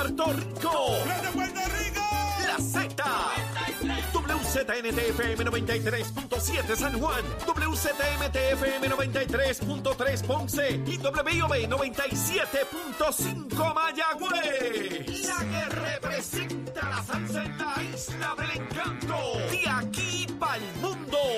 Puerto Rico. Puerto Rico! La Z. WZNTFM 93.7 San Juan, WZMTFM 93.3 Ponce y WIOB 97.5 Mayagüez. La que representa la salsa en la isla del encanto. De aquí para el mundo.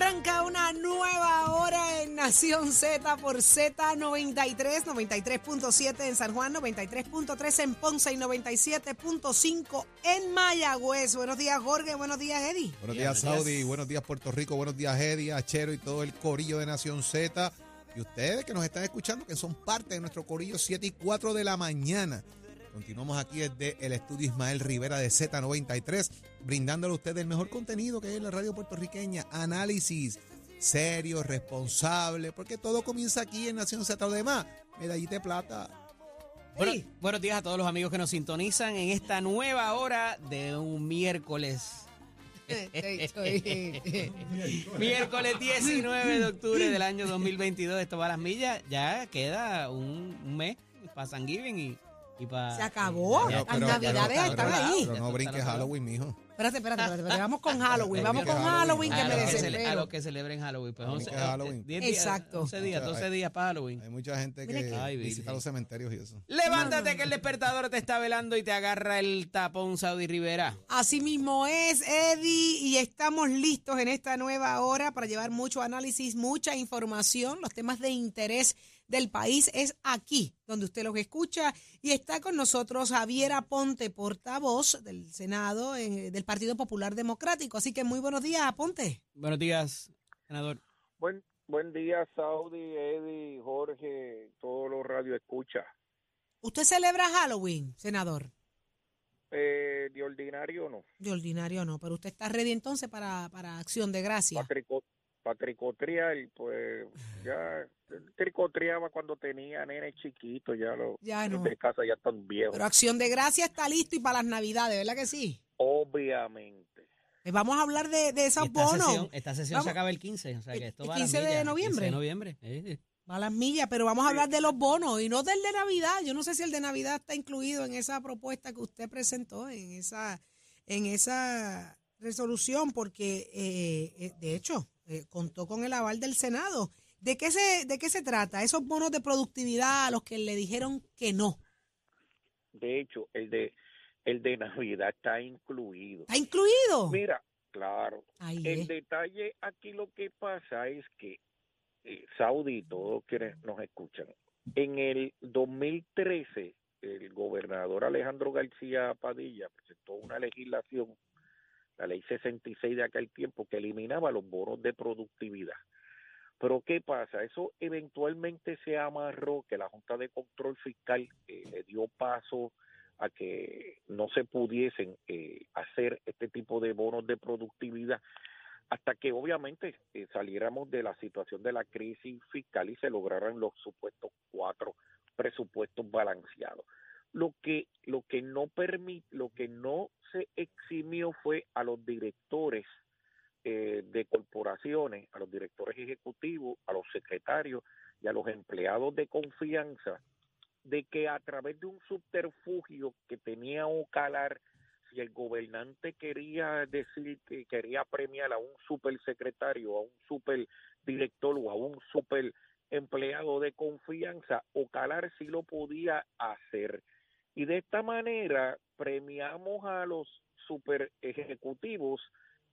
Arranca una nueva hora en Nación Z por Z93, 93.7 en San Juan, 93.3 en Ponce y 97.5 en Mayagüez. Buenos días, Jorge. Buenos días, Eddie. Buenos días, Saudi. Buenos días, Puerto Rico. Buenos días, Eddie, Achero y todo el corillo de Nación Z. Y ustedes que nos están escuchando, que son parte de nuestro corillo 7 y 4 de la mañana. Continuamos aquí desde el estudio Ismael Rivera de Z93, brindándole a ustedes el mejor contenido que es la radio puertorriqueña. Análisis serio, responsable, porque todo comienza aquí en Nación Z. Lo demás, medallita de plata. Bueno, buenos días a todos los amigos que nos sintonizan en esta nueva hora de un miércoles. Miércoles 19 de octubre del año 2022. Esto va a las millas. Ya queda un, un mes para San Giving y, y. Se acabó. Las navidades pero- están pero- ahí. Pero no brinques Halloween, mijo. Espérate, espérate, espérate, espérate. Vamos con Halloween. Vamos con Halloween. Que a, me los que cele- a desespero. los que celebren Halloween. Pues A los 11, que Halloween. 10 días, Exacto. 11 días, 12 días para Halloween. Hay mucha gente Mira que que- Ay, visita Virgen. los cementerios y eso. Levántate que el despertador te está velando y te agarra el tapón Saudi Rivera. Así mismo es, Eddie, y estamos listos en esta nueva hora para llevar mucho análisis, mucha información. Los temas de interés del país es aquí, donde usted los escucha. Y está con nosotros Javier Aponte, portavoz del Senado eh, del Partido Popular Democrático. Así que muy buenos días, Aponte. Buenos días, senador. Buen, buen día, Saudi, Eddie, Jorge, todos los radio escucha. ¿Usted celebra Halloween, senador? Eh, de ordinario no. De ordinario no, pero usted está ready entonces para, para Acción de Gracia. Para tricotriar, pues ya tricotriaba cuando tenía nene chiquito, ya los Ya no. de casa ya están viejos. Pero Acción de Gracia está listo y para las Navidades, ¿verdad que sí? Obviamente. Eh, Vamos a hablar de, de esos esta bonos. sesión, esta sesión Vamos. se acaba el 15. O sea que esto el va a las 15 de millas, el noviembre. 15 de noviembre. eh. Va a las millas, pero vamos a hablar de los bonos y no del de Navidad. Yo no sé si el de Navidad está incluido en esa propuesta que usted presentó, en esa, en esa resolución, porque eh, eh, de hecho eh, contó con el aval del Senado. ¿De qué se, de qué se trata? Esos bonos de productividad a los que le dijeron que no. De hecho, el de el de Navidad está incluido. ¿Está incluido? Mira, claro. Ahí El es. detalle aquí lo que pasa es que eh, Saudi, todos quienes nos escuchan, en el 2013 el gobernador Alejandro García Padilla presentó una legislación, la ley 66 de aquel tiempo, que eliminaba los bonos de productividad. Pero ¿qué pasa? Eso eventualmente se amarró, que la Junta de Control Fiscal eh, le dio paso a que no se pudiesen eh, hacer este tipo de bonos de productividad hasta que obviamente eh, saliéramos de la situación de la crisis fiscal y se lograran los supuestos cuatro presupuestos balanceados. Lo que lo que no permite, lo que no se eximió fue a los directores eh, de corporaciones, a los directores ejecutivos, a los secretarios y a los empleados de confianza de que a través de un subterfugio que tenía Ocalar si el gobernante quería decir que quería premiar a un supersecretario, a un superdirector o a un super empleado de confianza, Ocalar sí lo podía hacer. Y de esta manera premiamos a los super ejecutivos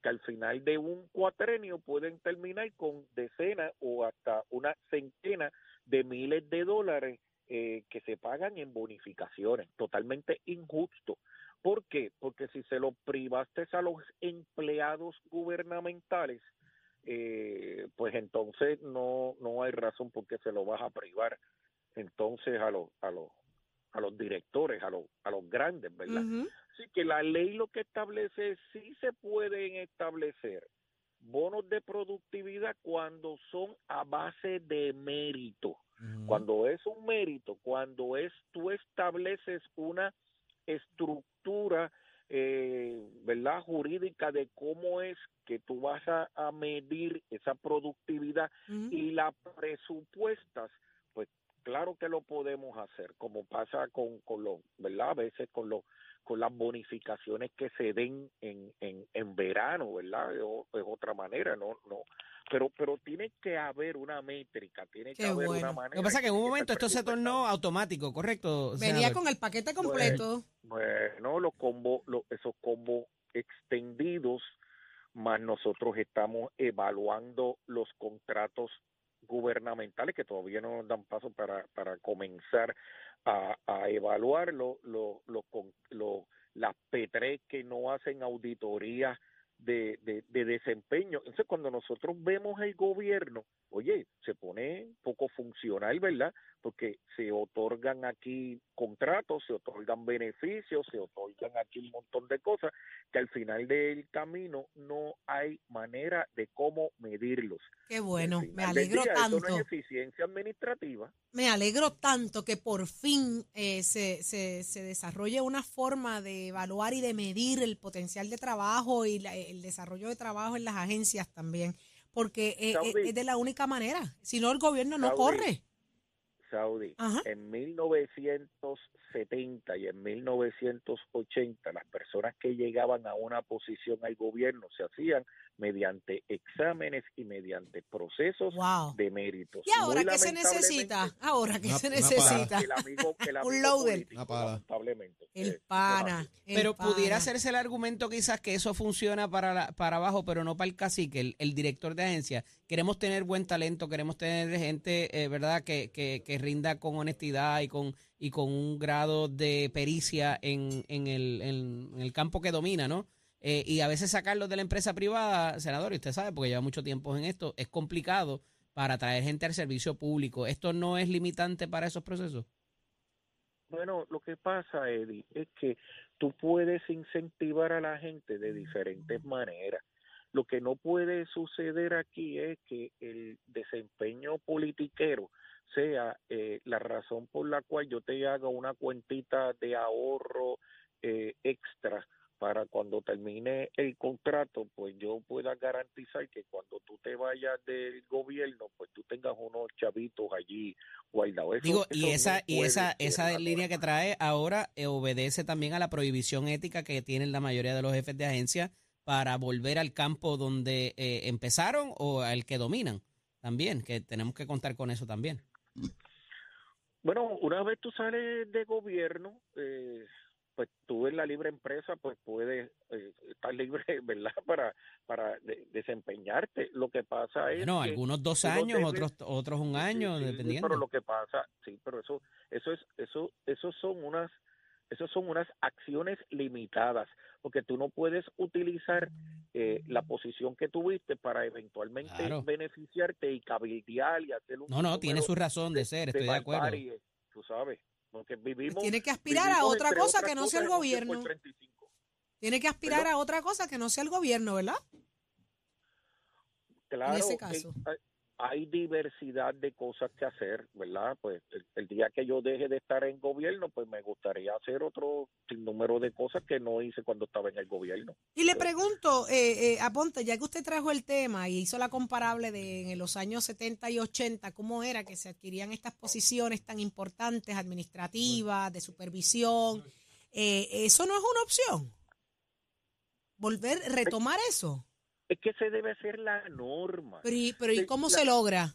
que al final de un cuatrenio pueden terminar con decenas o hasta una centena de miles de dólares eh, que se pagan en bonificaciones. Totalmente injusto. ¿Por qué? Porque si se lo privaste a los empleados gubernamentales, eh, pues entonces no no hay razón por qué se lo vas a privar entonces a los a los a los directores, a los a los grandes, ¿verdad? Ujú. Así que la ley lo que establece es sí se pueden establecer bonos de productividad cuando son a base de mérito. Cuando es un mérito, cuando es tú estableces una estructura eh, ¿verdad? Jurídica de cómo es que tú vas a, a medir esa productividad y la presupuestas, pues claro que lo podemos hacer, como pasa con, con los, ¿verdad? A veces con los con las bonificaciones que se den en, en, en verano, ¿verdad? O- Es otra manera, no, no. Pero, pero tiene que haber una métrica, tiene que haber bueno. una manera. Lo que pasa es que en un momento esto se tornó automático, ¿correcto? Venía senador? con el paquete completo. Bueno, los combos, los, esos combos extendidos, más nosotros estamos evaluando los contratos gubernamentales que todavía no dan paso para, para comenzar a, a evaluar lo, lo, lo las P3 que no hacen auditoría de, de, de desempeño. Entonces, cuando nosotros vemos el gobierno, oye, se pone poco funcional, ¿verdad? Porque se otorgan aquí contratos, se otorgan beneficios, se otorgan aquí un montón de cosas que al final del camino no hay manera de cómo medirlos. Qué bueno, me alegro día, tanto. Eso no es eficiencia administrativa. Me alegro tanto que por fin eh, se, se, se desarrolle una forma de evaluar y de medir el potencial de trabajo y la- el desarrollo de trabajo en las agencias también, porque eh, Saudi. eh, es de la única manera. Si no, el gobierno no Saudi. corre. Saudi, Ajá. en 1970 y en 1980 las personas que llegaban a una posición al gobierno se hacían mediante exámenes y mediante procesos Wow. de méritos. ¿Y ahora qué se necesita? Ahora qué se necesita? El amigo, el amigo loader. político, Una pala. lamentablemente. El Eh, pana. el Pero pudiera pana. hacerse el argumento quizás que eso funciona para, la- para abajo, pero no para el cacique, el, el director de agencia. Queremos tener buen talento, queremos tener gente, eh, ¿verdad?, que, que, que rinda con honestidad y con, y con un grado de pericia en, en, el, en, en el campo que domina, ¿no? Eh, y a veces sacarlos de la empresa privada, senador, y usted sabe, porque lleva mucho tiempo en esto, es complicado para traer gente al servicio público. ¿Esto no es limitante para esos procesos? Bueno, lo que pasa, Eddie, es que tú puedes incentivar a la gente de diferentes maneras. Lo que no puede suceder aquí es que el desempeño politiquero sea eh, la razón por la cual yo te haga una cuentita de ahorro eh, extra para cuando termine el contrato, pues yo pueda garantizar que cuando tú te vayas del gobierno, pues tú tengas unos chavitos allí guardados. Eso- Digo, y no esa, y esa, esa línea que trae ahora eh, obedece también a la prohibición ética que tienen la mayoría de los jefes de agencia para volver al campo donde eh, empezaron o al que dominan también, que tenemos que contar con eso también. Bueno, una vez tú sales de gobierno, eh, pues tú en la libre empresa, pues puedes eh, estar libre, ¿verdad? Para, para de- desempeñarte. Lo que pasa es que algunos dos no años, debes- otros otros un año, sí, sí, dependiendo. Pero lo que pasa, sí, pero eso, eso es, eso, eso son unas, eso son unas acciones limitadas, porque tú no puedes utilizar eh, la posición que tuviste para eventualmente Claro. beneficiarte y cabildear y hacer un No, no, tiene su razón de ser, estoy de acuerdo. barbarie, tú sabes, porque vivimos. Tiene que aspirar a otra cosa que no sea el en gobierno. del 35. Tiene que aspirar a otra cosa que no sea el gobierno, ¿verdad? Claro, ese eh, caso. Hay diversidad de cosas que hacer, ¿verdad? Pues el, día que yo deje de estar en gobierno, pues me gustaría hacer otro sinnúmero de cosas que no hice cuando estaba en el gobierno. Y le pregunto, eh, eh, Aponte, ya que usted trajo el tema y hizo la comparable de en los años 70 y 80, ¿cómo era que se adquirían estas posiciones tan importantes, administrativas, de supervisión? Eh, ¿Eso no es una opción? ¿Volver, retomar eso? Es que se debe hacer la norma. Pero, ¿y, pero, ¿y Sí, cómo la- se logra?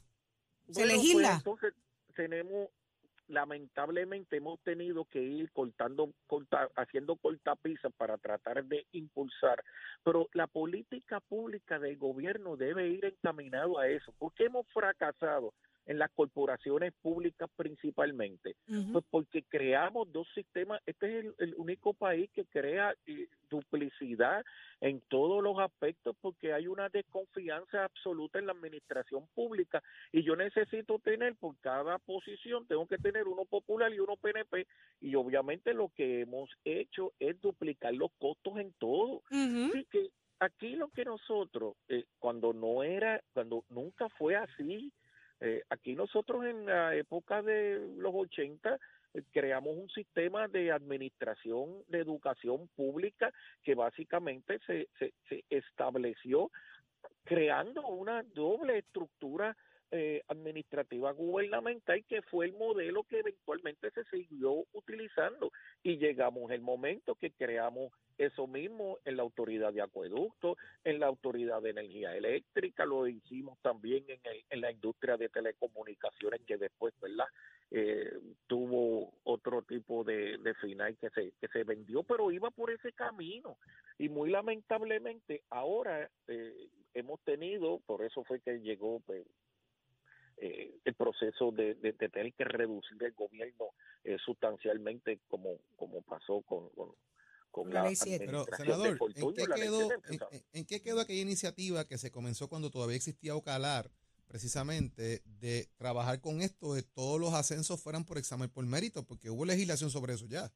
¿Se Bueno, legisla? pues, entonces tenemos, lamentablemente hemos tenido que ir cortando, corta- haciendo cortapisas para tratar de impulsar, pero la política pública del gobierno debe ir encaminado a eso, porque hemos fracasado en las corporaciones públicas principalmente, pues porque creamos dos sistemas, este es el, el único país que crea eh, duplicidad en todos los aspectos porque hay una desconfianza absoluta en la administración pública y yo necesito tener por cada posición, tengo que tener uno popular y uno PNP y obviamente lo que hemos hecho es duplicar los costos en todo. Así que aquí lo que nosotros, eh, cuando no era, cuando nunca fue así, eh, aquí nosotros en la época de los 80 creamos un sistema de administración de educación pública que básicamente se, se, se estableció creando una doble estructura eh, administrativa gubernamental que fue el modelo que eventualmente se siguió utilizando y llegamos el momento que creamos eso mismo en la autoridad de acueducto, en la autoridad de energía eléctrica, lo hicimos también en, el, en la industria de telecomunicaciones que después, ¿verdad? Eh, tuvo otro tipo de, final que se, que se vendió, pero iba por ese camino y muy lamentablemente ahora eh, hemos tenido, por eso fue que llegó pues, eh, el proceso de, de, de, tener que reducir el gobierno eh, sustancialmente como, como pasó con, con, con la Pero, senador, ¿en qué, quedó, en, en, qué quedó aquella iniciativa que se comenzó cuando todavía existía Ocalar, precisamente, de trabajar con esto, de todos los ascensos fueran por examen por mérito? Porque hubo legislación sobre eso ya.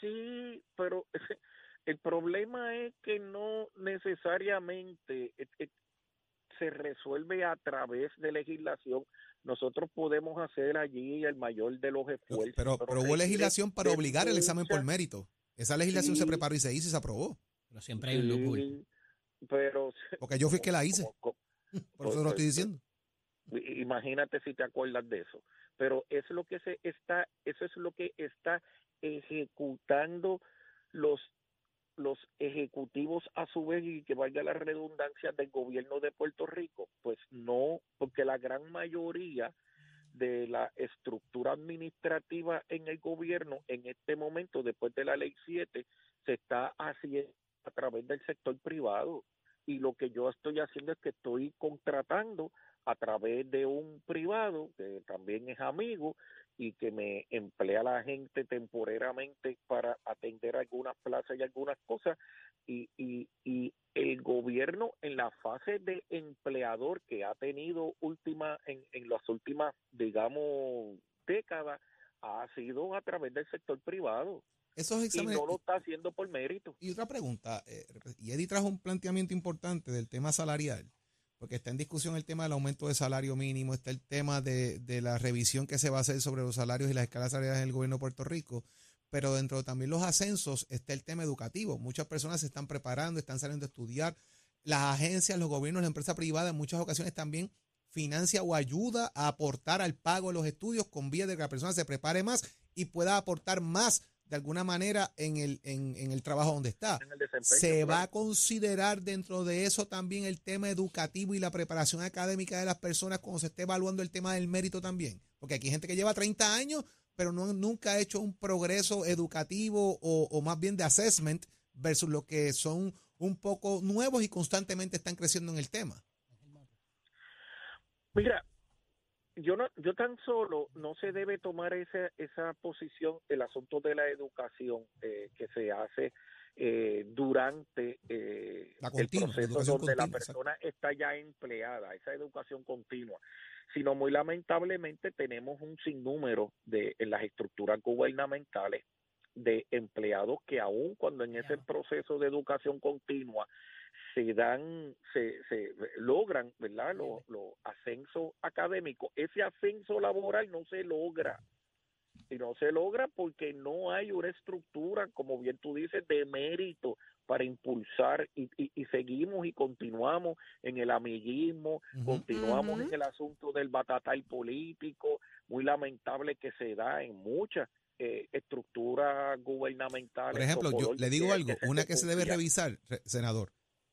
Sí, pero el problema es que no necesariamente se resuelve a través de legislación. Nosotros podemos hacer allí el mayor de los esfuerzos. Pero, pero, pero hubo legislación para obligar el examen por mérito. Esa legislación sí. se preparó y se hizo y se aprobó. Pero siempre hay un loophole. Pero, Porque yo fui que la hice. Por eso lo estoy diciendo. Imagínate si te acuerdas de eso. Pero es lo que se está, eso es lo que está ejecutando los los ejecutivos a su vez y que valga la redundancia del gobierno de Puerto Rico? Pues no, porque la gran mayoría de la estructura administrativa en el gobierno en este momento, después de la ley 7, se está haciendo a través del sector privado. Y lo que yo estoy haciendo es que estoy contratando a través de un privado que también es amigo y que me emplea la gente temporeramente para atender algunas plazas y algunas cosas y, y, y el gobierno en la fase de empleador que ha tenido última en, en las últimas digamos décadas ha sido a través del sector privado esos exámenes, y no lo está haciendo por mérito. Y otra pregunta, eh, y Eddie trajo un planteamiento importante del tema salarial porque está en discusión el tema del aumento de salario mínimo, está el tema de, de, la revisión que se va a hacer sobre los salarios y las escalas salariales del gobierno de Puerto Rico, pero dentro de también los ascensos está el tema educativo. Muchas personas se están preparando, están saliendo a estudiar. Las agencias, los gobiernos, la empresa privada en muchas ocasiones también financia o ayuda a aportar al pago de los estudios con vía de que la persona se prepare más y pueda aportar más de alguna manera en el, en, en el trabajo donde está. ¿Se va a considerar dentro de eso también el tema educativo y la preparación académica de las personas cuando se esté evaluando el tema del mérito también? Porque aquí hay gente que lleva 30 años, pero no, nunca ha hecho un progreso educativo o, o más bien de assessment versus lo que son un poco nuevos y constantemente están creciendo en el tema. Mira, yo no yo tan solo no se debe tomar esa esa posición el asunto de la educación eh, que se hace eh, durante eh, continua, el proceso donde continua, la persona exacto. está ya empleada esa educación continua sino muy lamentablemente tenemos un sinnúmero de en las estructuras gubernamentales de empleados que aún cuando en ese proceso de educación continua se dan, se, se logran, ¿verdad? Los lo ascensos académicos. Ese ascenso laboral no se logra. Y no se logra porque no hay una estructura, como bien tú dices, de mérito para impulsar y, y, y seguimos y continuamos en el amiguismo, uh -huh. continuamos uh -huh. en el asunto del batatal político, muy lamentable que se da en muchas eh, estructuras gubernamentales. Por ejemplo, yo le digo algo, una que se debe revisar, senador,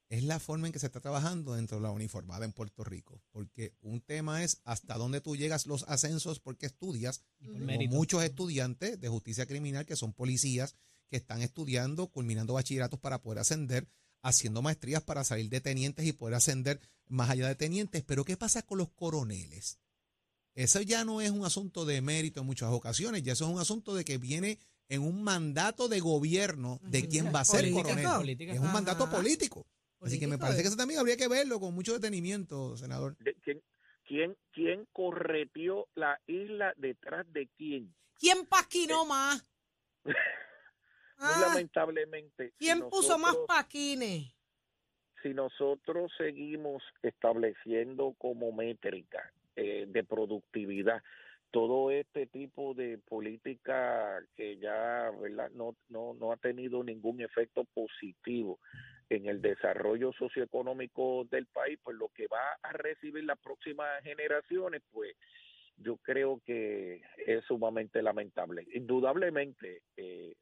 es la forma en que se está trabajando dentro de la uniformada en Puerto Rico. Porque un tema es hasta dónde tú llegas los ascensos porque estudias. Como muchos estudiantes de justicia criminal que son policías que están estudiando, culminando bachilleratos para poder ascender, haciendo maestrías para salir de tenientes y poder ascender más allá de tenientes. Pero ¿qué pasa con los coroneles? Eso ya no es un asunto de mérito en muchas ocasiones, ya eso es un asunto de que viene en un mandato de gobierno de quién va a ser coronel. Es un mandato político. Así que me parece que eso también habría que verlo con mucho detenimiento, senador. ¿Quién, quién, quién correteó la isla detrás de quién? ¿Quién paquinó eh. más? ah, lamentablemente. ¿Quién si nosotros, puso más paquines? Si nosotros seguimos estableciendo como métrica eh, de productividad todo este tipo de política que ya verdad no no no ha tenido ningún efecto positivo en el desarrollo socioeconómico del país pues lo que va a recibir las próximas generaciones pues yo creo que es sumamente lamentable. Indudablemente eh,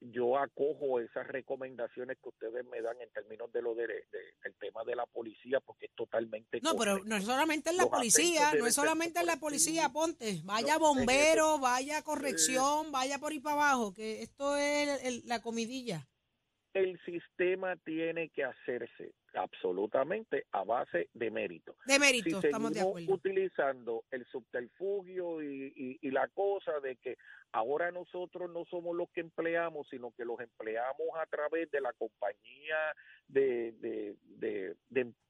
yo acojo esas recomendaciones que ustedes me dan en términos de lo de, del tema de la policía porque es totalmente no pero no es solamente en la policía no es solamente en la policía ponte vaya bombero vaya corrección vaya por ahí para abajo que esto es la comidilla el sistema tiene que hacerse absolutamente a base de mérito. De mérito, estamos de acuerdo. utilizando el subterfugio y, y, la cosa de que ahora nosotros no somos los que empleamos, sino que los empleamos a través de la compañía de, de, de,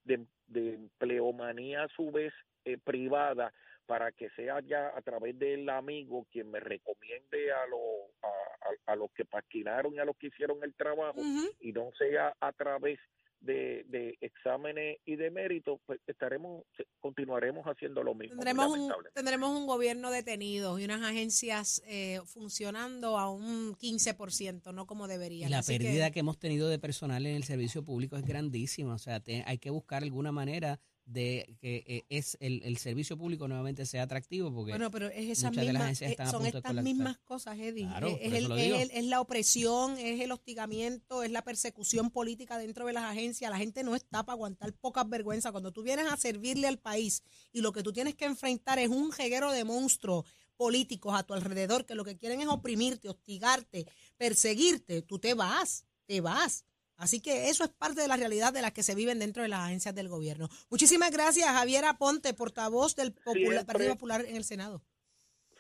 de, de empleomanía a su vez eh, privada para que sea ya a través del amigo quien me recomiende a, los a, los que paquinaron y a los que hicieron el trabajo y no sea a través de, de, exámenes y de mérito, pues estaremos, continuaremos haciendo lo mismo. Tendremos, un, tendremos un gobierno detenido y unas agencias eh, funcionando a un 15%, no como deberían. la pérdida que... hemos tenido de personal en el servicio público es grandísima, o sea, hay que buscar alguna manera de que eh, es el, el, servicio público nuevamente sea atractivo porque bueno pero es esa misma, eh, son estas mismas cosas Eddie. Es, el, es, la opresión es el hostigamiento es la persecución política dentro de las agencias. La gente no está para aguantar pocas vergüenzas. Cuando tú vienes a servirle al país y lo que tú tienes que enfrentar es un jeguero de monstruos políticos a tu alrededor que lo que quieren es oprimirte hostigarte perseguirte tú te vas te vas Así que eso es parte de la realidad de las que se viven dentro de las agencias del gobierno. Muchísimas gracias, Javier Aponte, portavoz del Partido Popular en el Senado.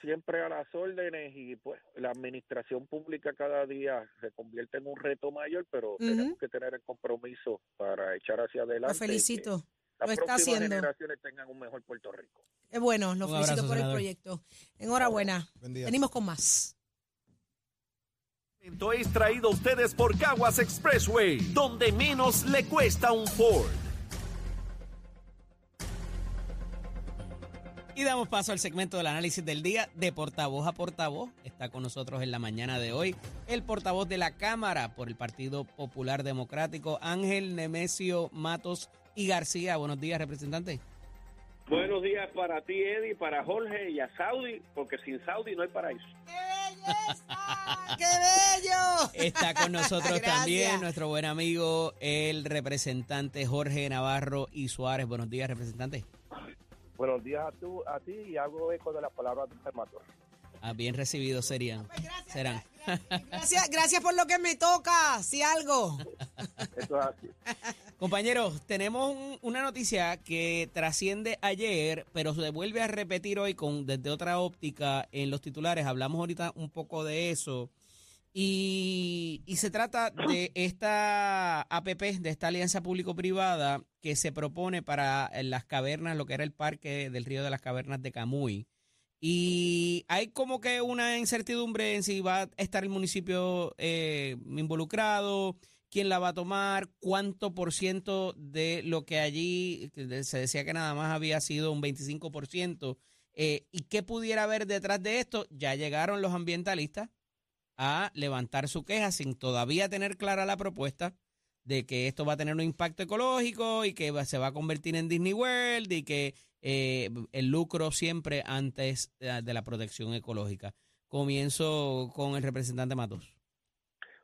Siempre a las órdenes y pues la administración pública cada día se convierte en un reto mayor, pero tenemos que tener el compromiso para echar hacia adelante. Lo felicito. Las lo está haciendo. generaciones tengan un mejor Puerto Rico. Es bueno, lo felicito por el proyecto. Enhorabuena. Venimos con más es traído a ustedes por Caguas Expressway, donde menos le cuesta un Ford. Y damos paso al segmento del análisis del día de portavoz a portavoz. Está con nosotros en la mañana de hoy el portavoz de la Cámara por el Partido Popular Democrático, Ángel Nemesio Matos y García. Buenos días, representante. Buenos días para ti, Eddie, para Jorge y a Saudi, porque sin Saudi no hay paraíso. ¡Qué belleza! ¡Qué bello! Está con nosotros también nuestro buen amigo, el representante Jorge Navarro y Suárez. Buenos días, representante. Buenos días a, tú, a ti y hago eco de las palabras de Fermator. Ah, bien recibidos serían. Pues serán. Gracias, gracias por lo que me toca, si algo. Eso es así. Compañeros, tenemos una noticia que trasciende ayer, pero se vuelve a repetir hoy con desde otra óptica en los titulares. Hablamos ahorita un poco de eso. Y, se trata de esta APP, de esta alianza público-privada que se propone para las cavernas, lo que era el parque del río de las cavernas de Camuy. Y hay como que una incertidumbre en si va a estar el municipio eh, involucrado, quién la va a tomar, cuánto por ciento de lo que allí se decía que nada más había sido un 25%, eh, y qué pudiera haber detrás de esto. Ya llegaron los ambientalistas a levantar su queja sin todavía tener clara la propuesta de que esto va a tener un impacto ecológico y que se va a convertir en Disney World y que eh, el lucro siempre antes de la protección ecológica. Comienzo con el representante Matos.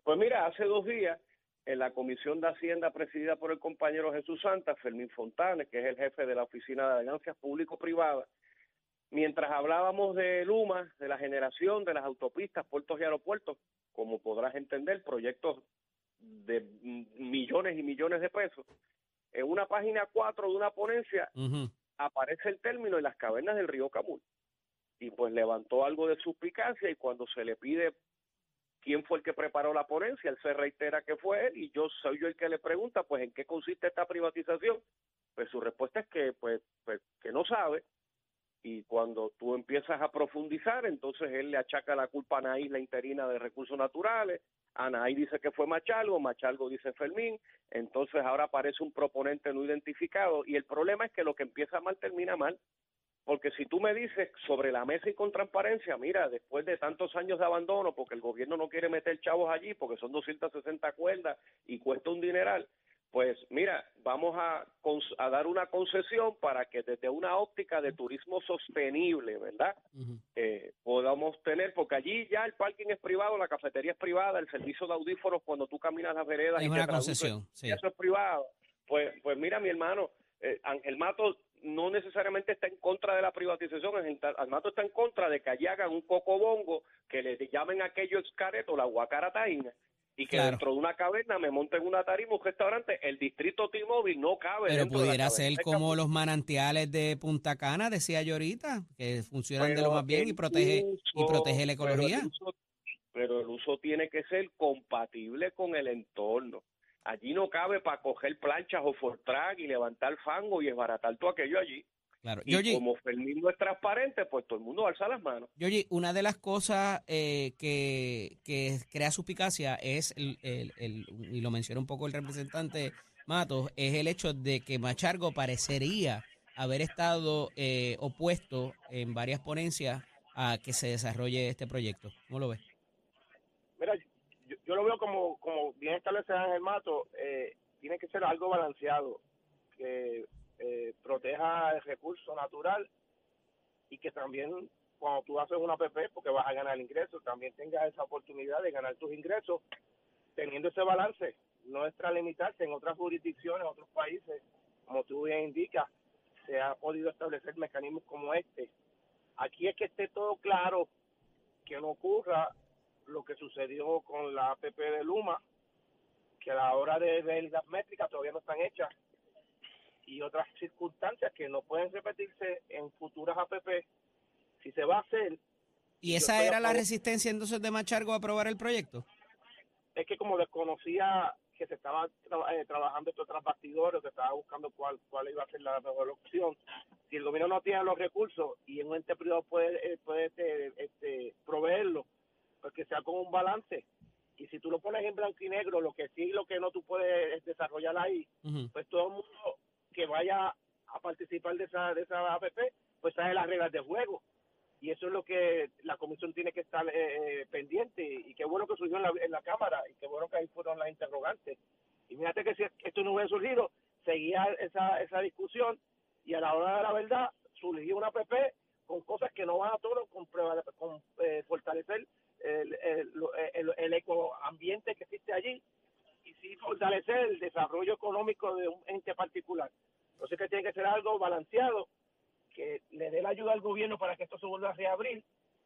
Pues mira, hace dos días en la Comisión de Hacienda presidida por el compañero Jesús Santa, Fermín Fontanes, que es el jefe de la Oficina de Alianzas Público-Privadas, mientras hablábamos de Luma, de la generación de las autopistas, puertos y aeropuertos, como podrás entender, proyectos de millones y millones de pesos, en una página 4 de una ponencia aparece el término en las cavernas del río Camuy. Y pues levantó algo de suspicacia y cuando se le pide quién fue el que preparó la ponencia, él se reitera que fue él y yo soy yo el que le pregunta, pues en qué consiste esta privatización. Pues su respuesta es que pues, pues que no sabe y cuando tú empiezas a profundizar, entonces él le achaca la culpa a Anaí, la interina de recursos naturales, Anaí dice que fue Machalgo, Machalgo dice Fermín, entonces ahora aparece un proponente no identificado y el problema es que lo que empieza mal termina mal, Porque si tú me dices sobre la mesa y con transparencia, mira, después de tantos años de abandono, porque el gobierno no quiere meter chavos allí, porque son 260 cuerdas y cuesta un dineral, pues mira, vamos a, a dar una concesión para que desde una óptica de turismo sostenible, ¿verdad? Eh, podamos tener, porque allí ya el parking es privado, la cafetería es privada, el servicio de audífonos cuando tú caminas las veredas Es y te una concesión, sí. eso es privado. Pues, pues mira, mi hermano, eh, Ángel Mato no necesariamente está en contra de la privatización, Ángel Mato está en contra de que allí hagan un cocobongo, que le llamen aquello excareto, la guacarataína, y que Claro. dentro de una caverna me monten una tarima, un restaurante, el distrito T-Mobile no cabe Pero de pudiera ser como los manantiales de Punta Cana, decía yo ahorita, que funcionan de lo más bien y protege y protege la pero el ecología. uso- Pero el uso tiene que ser compatible con el entorno. Allí no cabe para coger planchas o fortrack y levantar fango y esbaratar todo aquello allí. Claro. Y como Fermín no es transparente, pues todo el mundo alza las manos. Yoyi, una de las cosas eh, que, que crea suspicacia es, el, el- el- y lo mencionó un poco el representante Matos, es el hecho de que Machargo parecería haber estado eh, opuesto en varias ponencias a que se desarrolle este proyecto. ¿Cómo lo ves? Mira, yo, yo lo veo como, como bien establece Ángel Mato, eh, tiene que ser algo balanceado, que eh, proteja el recurso natural y que también cuando tú haces una PP, porque vas a ganar ingresos, también tengas esa oportunidad de ganar tus ingresos teniendo ese balance, no extralimitarse en otras jurisdicciones, otros países, como tú bien indicas, se ha podido establecer mecanismos como este. Aquí es que esté todo claro, que no ocurra lo que sucedió con la APP de Luma, que a la hora de ver las métricas todavía no están hechas, y otras circunstancias que no pueden repetirse en futuras APP. Si se va a hacer, ¿Y esa era la resistencia entonces de Machargo a aprobar el proyecto? es que como desconocía que se estaba tra- eh, trabajando estos tras bastidores, que estaba buscando cuál, cuál iba a ser la mejor opción, si el gobierno no tiene los recursos y un ente privado puede, eh, puede este, este, proveerlo, pues que sea con un balance. Y si tú lo pones en blanco y negro, lo que sí y lo que no tú puedes desarrollar ahí, pues todo el mundo vaya a participar de esa, de esa APP, pues sabe las reglas de juego. Y eso es lo que la comisión tiene que estar eh, eh, pendiente. Y qué bueno que surgió en la, en la Cámara, y qué bueno que ahí fueron las interrogantes. Y fíjate que si esto no hubiera surgido, seguía esa, esa discusión, y a la hora de la verdad surgió una APP con cosas que no van a todo con, con eh, fortalecer el, el, el, el ecoambiente que existe allí y sí fortalecer el desarrollo económico de un ente particular. Entonces que tiene que ser algo balanceado, que le dé la ayuda al gobierno para que esto se vuelva a reabrir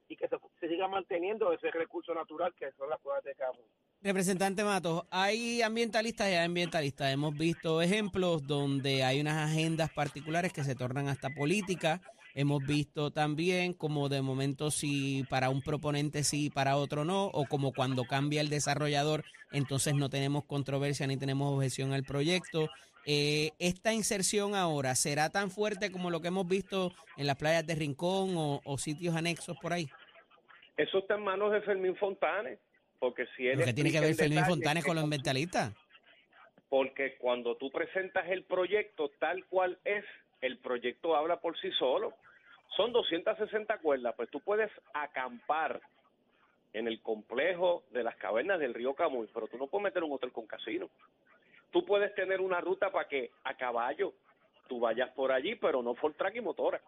y que se, siga manteniendo ese recurso natural que son las cuevas de Cabo. Representante Matos, hay ambientalistas y hay ambientalistas. Hemos visto ejemplos donde hay unas agendas particulares que se tornan hasta políticas. Hemos visto también como de momento si para un proponente sí, para otro no, o como cuando cambia el desarrollador, entonces no tenemos controversia ni tenemos objeción al proyecto. Eh, esta inserción ahora será tan fuerte como lo que hemos visto en las playas de Rincón o, o sitios anexos por ahí. Eso está en manos de Fermín Fontanes, porque si él Lo que tiene que ver Fermín Fontanes con los ambientalistas. porque cuando tú presentas el proyecto tal cual es, el proyecto habla por sí solo. Son 260 cuerdas, pues tú puedes acampar en el complejo de las cavernas del río Camuy, pero tú no puedes meter un hotel con casino. Tú puedes tener una ruta para que a caballo tú vayas por allí, pero no por track y motora.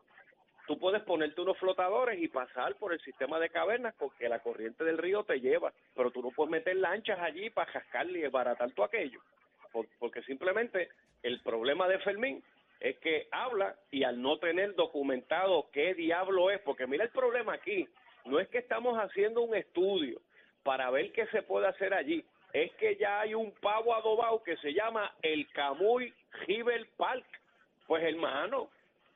Tú puedes ponerte unos flotadores y pasar por el sistema de cavernas porque la corriente del río te lleva, pero tú no puedes meter lanchas allí para jascarle y baratar todo aquello por- porque simplemente el problema de Fermín es que habla y al no tener documentado qué diablo es, porque mira el problema aquí, no es que estamos haciendo un estudio para ver qué se puede hacer allí, es que ya hay un pavo adobado que se llama el Camuy River Park. Pues hermano,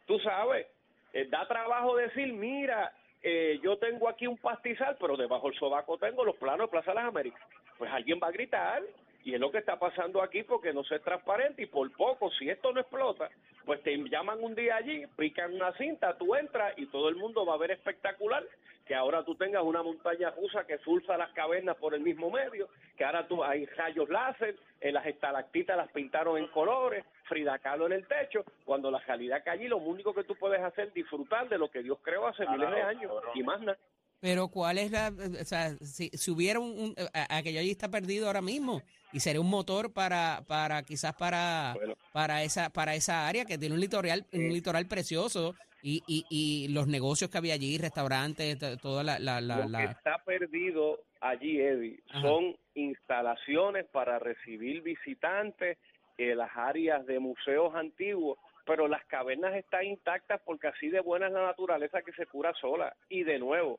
tú sabes, eh, da trabajo decir, mira, eh, yo tengo aquí un pastizal, pero debajo del sobaco tengo los planos de Plaza de las Américas. Pues alguien va a gritar, Y es lo que está pasando aquí porque no se es transparente y por poco, si esto no explota, pues te llaman un día allí, pican una cinta, tú entras y todo el mundo va a ver espectacular que ahora tú tengas una montaña rusa que surfa las cavernas por el mismo medio, que ahora tú hay rayos láser, en las estalactitas las pintaron en colores, Frida Kahlo en el techo, cuando la realidad que allí lo único que tú puedes hacer es disfrutar de lo que Dios creó hace miles de años y más nada. Pero cuál es la, o sea, si, si hubiera un, un- a- aquello allí está perdido ahora mismo y sería un motor para, para quizás para, Bueno. para esa, para esa área que tiene un litoral, un litoral precioso y, y, y los negocios que había allí, restaurantes, to- toda la, la, la, Lo que está perdido allí, Eddie, Ajá. son instalaciones para recibir visitantes, eh, las áreas de museos antiguos, pero las cavernas están intactas porque así de buena es la naturaleza que se cura sola. Y de nuevo,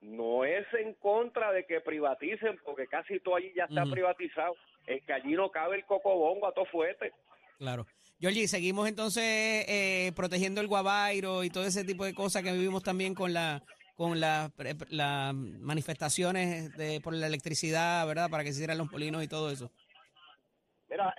no es en contra de que privaticen, porque casi todo allí ya está privatizado. Es que allí no cabe el cocobongo a todo fuerte. Claro. Georgie, seguimos entonces eh, protegiendo el guabairo y todo ese tipo de cosas que vivimos también con la con la- pre- las manifestaciones de, por la electricidad, ¿verdad? Para que se hicieran los molinos y todo eso. Mira,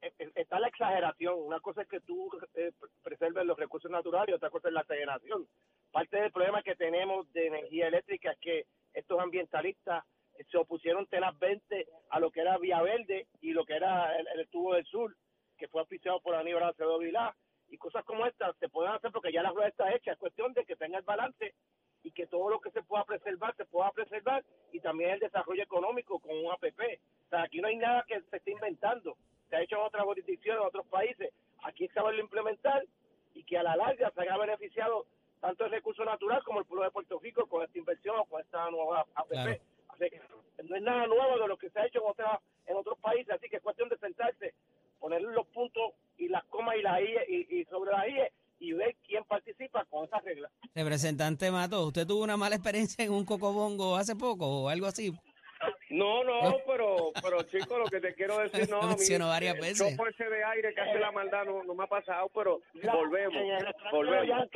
eh, eh, está la exageración. Una cosa es que tú eh, preserves los recursos naturales y otra cosa es la exageración. Parte del problema que tenemos de energía eléctrica es que estos ambientalistas se opusieron 20 a lo que era Vía Verde y lo que era el, el tubo del sur, que fue auspiciado por Aníbal Acevedo Vilá. Y cosas como estas se pueden hacer porque ya la rueda está hecha. Es cuestión de que tenga el balance y que todo lo que se pueda preservar se pueda preservar y también el desarrollo económico con un APP. O sea, aquí no hay nada que se esté inventando. Se ha hecho en otras jurisdicciones, en otros países. Aquí que saberlo implementar y que a la larga se haya beneficiado tanto el recurso natural como el pueblo de Puerto Rico con esta inversión o con esta nueva APP. Claro. Así que no es nada nuevo de lo que se ha hecho en, otras, en otros países, así que es cuestión de sentarse, poner los puntos y las comas y las IE y, y sobre las IE y ver quién participa con esas reglas. Representante Mato, ¿usted tuvo una mala experiencia en un cocobongo hace poco o algo así? No, no, pero, pero chico, lo que te quiero decir, no, a mí, varias veces. chopo ese de aire que hace la maldad no, no me ha pasado, pero La- volvemos, volvemos.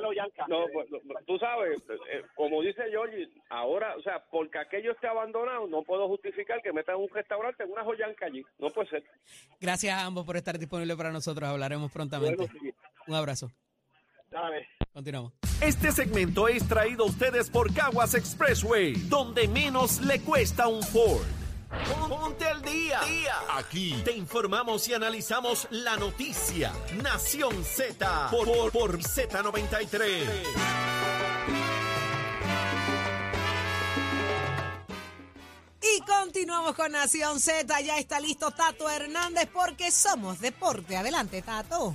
Los. No, pues, no, tú sabes, eh, como dice Georgie, ahora, o sea, porque aquello esté abandonado, no puedo justificar que metan un restaurante en una joyanca allí. No puede ser. Gracias a ambos por estar disponibles para nosotros. Hablaremos prontamente. Bueno, sí. Un abrazo. Dale. Continuamos. Este segmento es traído a ustedes por Caguas Expressway, donde menos le cuesta un Ford. Ponte al día. Aquí te informamos y analizamos la noticia. Nación Z por, por, por Z93. Y continuamos con Nación Z. Ya está listo Tato Hernández porque somos deporte. Adelante, Tato.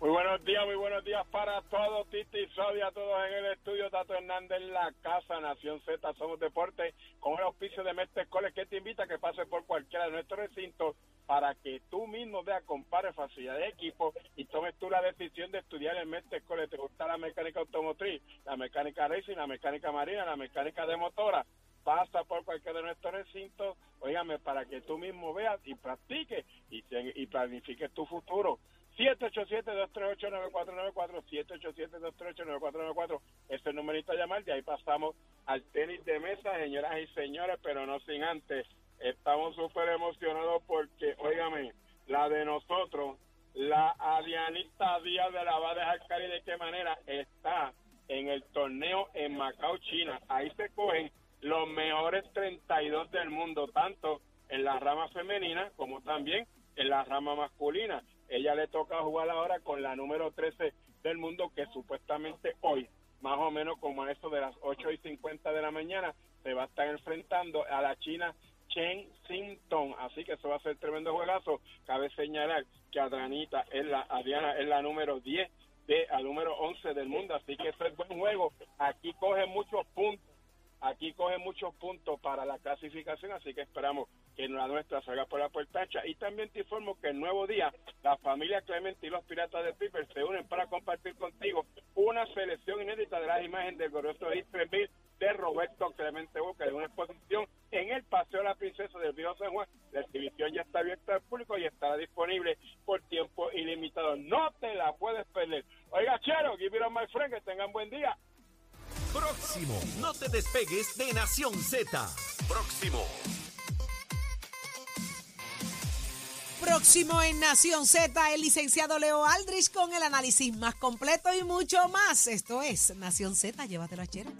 Muy buenos días, muy buenos días para todos, Titi Sodia, a todos en el estudio, Tato Hernández en la casa, Nación Z, Somos Deporte, con el auspicio de Mestre Coles, que te invita a que pases por cualquiera de nuestros recintos para que tú mismo veas, compares facilidades de equipo y tomes tú la decisión de estudiar en Mestre Coles. ¿Te gusta la mecánica automotriz, la mecánica racing, la mecánica marina, la mecánica de motora? Pasa por cualquiera de nuestros recintos, óigame, para que tú mismo veas y practiques y, y planifiques tu futuro. 787-238-9494, 787-238-9494, ese es el numerito a llamar, de ahí pasamos al tenis de mesa, señoras y señores, pero no sin antes, estamos súper emocionados porque, óigame, la de nosotros, la Adianita Díaz de la va a dejar caer y de qué manera está en el torneo en Macao, China. Ahí se cogen los mejores 32 del mundo, tanto en la rama femenina como también en la rama masculina. Ella le toca jugar ahora con la número 13 del mundo que supuestamente hoy, más o menos como a eso de las 8 y 50 de la mañana, se va a estar enfrentando a la china Chen Xingtong. Así que eso va a ser tremendo juegazo. Cabe señalar que Adrianita es la, Adriana es la número 10 de al número 11 del mundo. Así que eso es buen juego. Aquí coge muchos puntos. Aquí coge muchos puntos para la clasificación, así que esperamos que la nuestra salga por la puerta ancha. Y también te informo que el nuevo día, la familia Clemente y los Piratas de Piper se unen para compartir contigo una selección inédita de las imágenes del glorioso Hit 3000 de Roberto Clemente Boca, de una exposición en el Paseo de la Princesa del Río San Juan. La exhibición ya está abierta al público y estará disponible por tiempo ilimitado. No te la puedes perder. Oiga, Chero, give it on my friend, que tengan buen día. Próximo. No te despegues de Nación Z. Próximo. Próximo en Nación Z, el licenciado Leo Aldrich con el análisis más completo y mucho más. Esto es Nación Z, llévatelo a Chero.